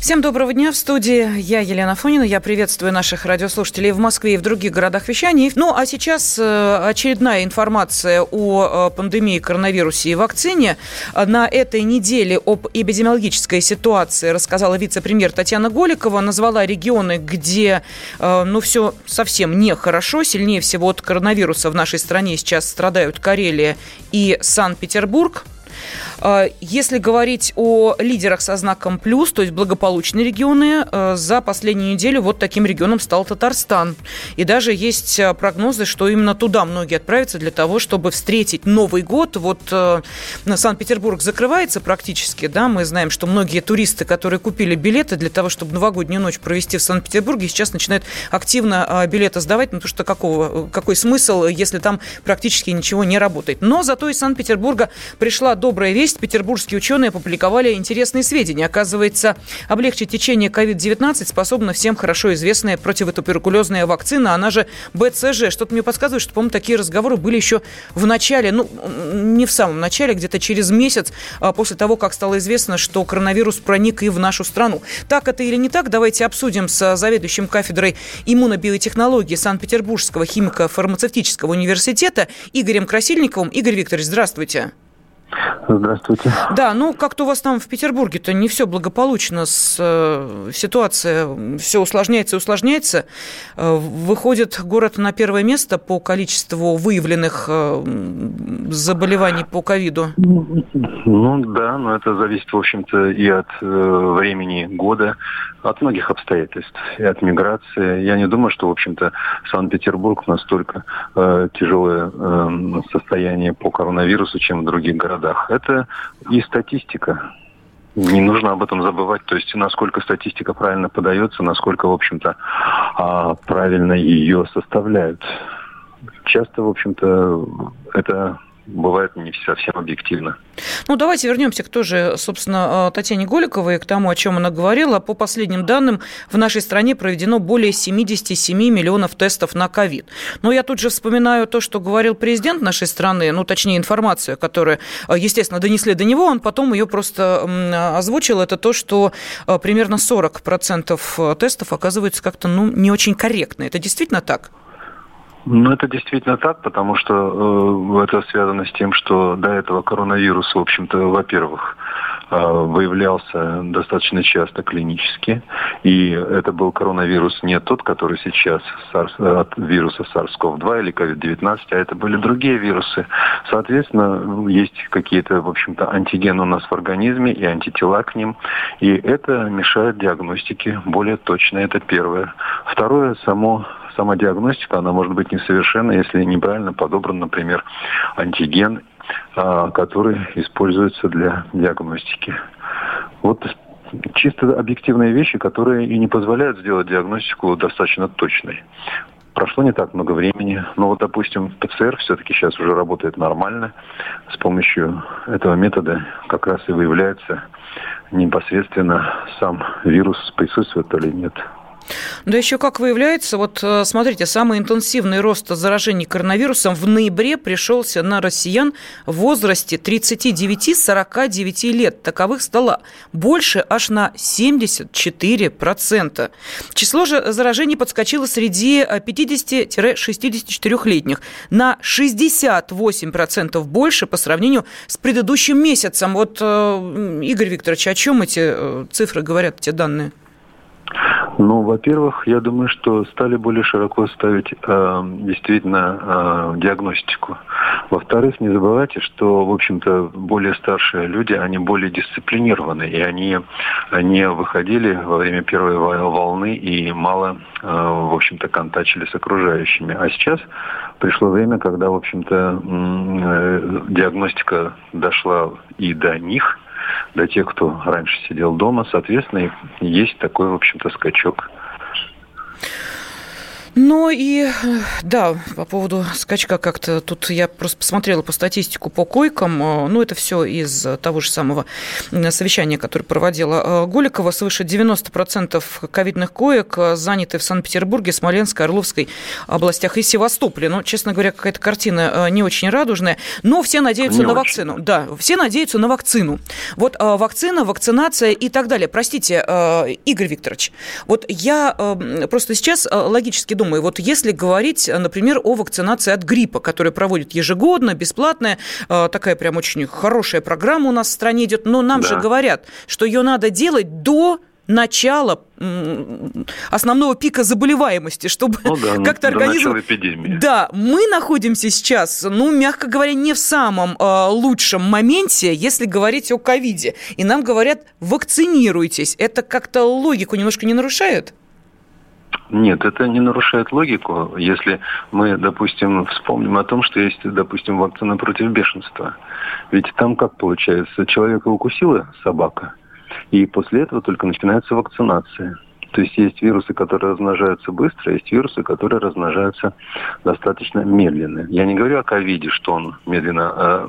Всем доброго дня. В студии я, Елена Фонина. Я приветствую наших радиослушателей в Москве и в других городах вещаний. Ну, а сейчас э, очередная информация о э, пандемии коронавируса и вакцине. На этой неделе об эпидемиологической ситуации рассказала вице-премьер Татьяна Голикова. Назвала регионы, где, э, ну, все совсем нехорошо. Сильнее всего от коронавируса в нашей стране сейчас страдают Карелия и Санкт-Петербург. А, если говорить о лидерах со знаком плюс, то есть благополучные регионы, э, за последнюю неделю вот таким регионом стал Татарстан. И даже есть э, прогнозы, что именно туда многие отправятся для того, чтобы встретить Новый год. Вот э, Санкт-Петербург закрывается практически, да, мы знаем, что многие туристы, которые купили билеты для того, чтобы новогоднюю ночь провести в Санкт-Петербурге, сейчас начинают активно билеты сдавать, ну, потому что какого, какой смысл, если там практически ничего не работает. Но зато из Санкт-Петербурга пришла добрая вещь, 10 петербургские ученые опубликовали интересные сведения. Оказывается, облегчить течение COVID-19 способна всем хорошо известная противотуберкулезная вакцина, она же БЦЖ. Что-то мне подсказывает, что, по-моему, такие разговоры были еще в начале, ну, не в самом начале, а где-то через месяц а, после того, как стало известно, что коронавирус проник и в нашу страну. Так это или не так, давайте обсудим с заведующим кафедрой иммунобиотехнологии Санкт-Петербургского химико-фармацевтического университета Игорем Красильниковым. Игорь Викторович, здравствуйте. Здравствуйте. Да, ну как-то у вас там в Петербурге-то не все благополучно, с, э, ситуация все усложняется и усложняется. Э, выходит город на первое место по количеству выявленных э, заболеваний по ковиду? Ну да, но это зависит, в общем-то, и от э, времени года, от многих обстоятельств, и от миграции. Я не думаю, что, в общем-то, Санкт-Петербург настолько э, тяжелое э, состояние по коронавирусу, чем в других городах. Это и статистика. Не нужно об этом забывать. То есть, насколько статистика правильно подается, насколько, в общем-то, э, правильно ее составляют. Часто, в общем-то, это бывает не совсем объективно. Ну, давайте вернемся к тоже, собственно, э, Татьяне Голиковой, к тому, о чем она говорила. По последним данным, в нашей стране проведено более 77 миллионов тестов на ковид. Но я тут же вспоминаю то, что говорил президент нашей страны, ну, точнее, информацию, которую, э, естественно, донесли до него, он потом ее просто озвучил. Это то, что э, примерно 40% тестов оказывается как-то, ну, не очень корректно. Это действительно так? Ну, это действительно так, потому что э, это связано с тем, что до этого коронавирус, в общем-то, во-первых, э, выявлялся достаточно часто клинически, и это был коронавирус не тот, который сейчас SARS, от вируса SARS-CoV-2 или COVID-19, а это были другие вирусы. Соответственно, есть какие-то, в общем-то, антигены у нас в организме и антитела к ним, и это мешает диагностике более точно. Это первое. Второе, само сама диагностика, она может быть несовершенна, если неправильно подобран, например, антиген, а, который используется для диагностики. Вот чисто объективные вещи, которые и не позволяют сделать диагностику достаточно точной. Прошло не так много времени, но вот, допустим, ПЦР все-таки сейчас уже работает нормально. С помощью этого метода как раз и выявляется непосредственно сам вирус, присутствует или нет. Да еще как выявляется, вот э, смотрите, самый интенсивный рост заражений коронавирусом в ноябре пришелся на россиян в возрасте 39-49 лет. Таковых стало больше аж на 74%. Число же заражений подскочило среди 50-64-летних на 68% больше по сравнению с предыдущим месяцем. Вот, э, Игорь Викторович, о чем эти э, цифры говорят, эти данные? Ну, во-первых, я думаю, что стали более широко ставить э, действительно э, диагностику. Во-вторых, не забывайте, что, в общем-то, более старшие люди, они более дисциплинированы, и они не выходили во время первой волны и мало, э, в общем-то, контачили с окружающими. А сейчас пришло время, когда, в общем-то, э, диагностика дошла и до них – для тех, кто раньше сидел дома. Соответственно, есть такой, в общем-то, скачок Ну и да, по поводу скачка как-то тут я просто посмотрела по статистику по койкам. Ну, это все из того же самого совещания, которое проводила Голикова. Свыше 90% ковидных коек заняты в Санкт-Петербурге, Смоленской, Орловской областях и Севастополе. Ну, честно говоря, какая-то картина не очень радужная. Но все надеются не на очень. вакцину. Да, все надеются на вакцину. Вот вакцина, вакцинация и так далее. Простите, Игорь Викторович, вот я просто сейчас логически думаю, думаю, вот если говорить, например, о вакцинации от гриппа, которая проводит ежегодно, бесплатная, э, такая прям очень хорошая программа у нас в стране идет, но нам да. же говорят, что ее надо делать до начала основного пика заболеваемости, чтобы ну да, как-то организм... Да, мы находимся сейчас, ну, мягко говоря, не в самом э, лучшем моменте, если говорить о ковиде. И нам говорят, вакцинируйтесь. Это как-то логику немножко не нарушает? Нет, это не нарушает логику, если мы, допустим, вспомним о том, что есть, допустим, вакцина против бешенства. Ведь там как получается? Человека укусила собака, и после этого только начинается вакцинация. То есть есть вирусы, которые размножаются быстро, есть вирусы, которые размножаются достаточно медленно. Я не говорю о ковиде, что он медленно, э,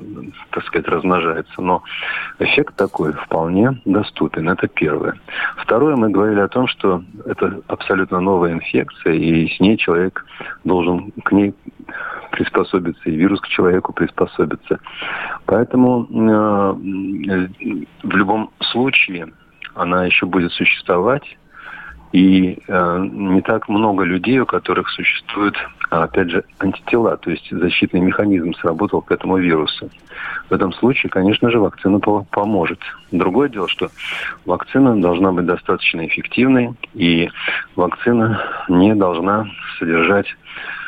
так сказать, размножается, но эффект такой вполне доступен. Это первое. Второе, мы говорили о том, что это абсолютно новая инфекция, и с ней человек должен к ней приспособиться, и вирус к человеку приспособится. Поэтому э, в любом случае она еще будет существовать, и э, не так много людей, у которых существуют, опять же, антитела, то есть защитный механизм сработал к этому вирусу. В этом случае, конечно же, вакцина поможет. Другое дело, что вакцина должна быть достаточно эффективной, и вакцина не должна содержать а,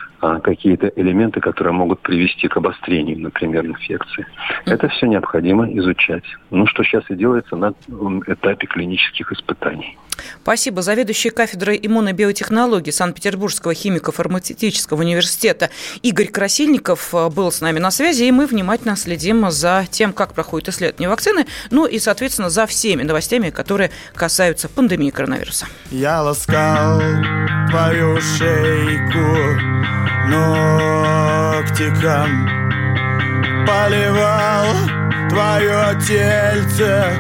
какие-то элементы, которые могут привести к обострению, например, инфекции. Это все необходимо изучать. Ну, что сейчас и делается на этапе клинических испытаний. Спасибо. Заведующий кафедрой иммунобиотехнологии Санкт-Петербургского химико-фармацевтического университета Игорь Красильников э, был с нами на связи, и мы внимательно следим за тем, как проходит исследование вакцины, ну и, соответственно, за всеми новостями, которые касаются пандемии коронавируса. Я ласкал твою шейку ногтиком, поливал твое тельце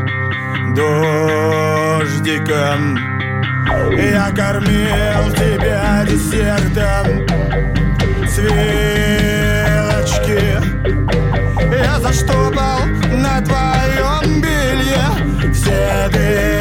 дождиком. Я кормил тебя десертом Свелочки. Я заштопал на твоем белье Все дырочки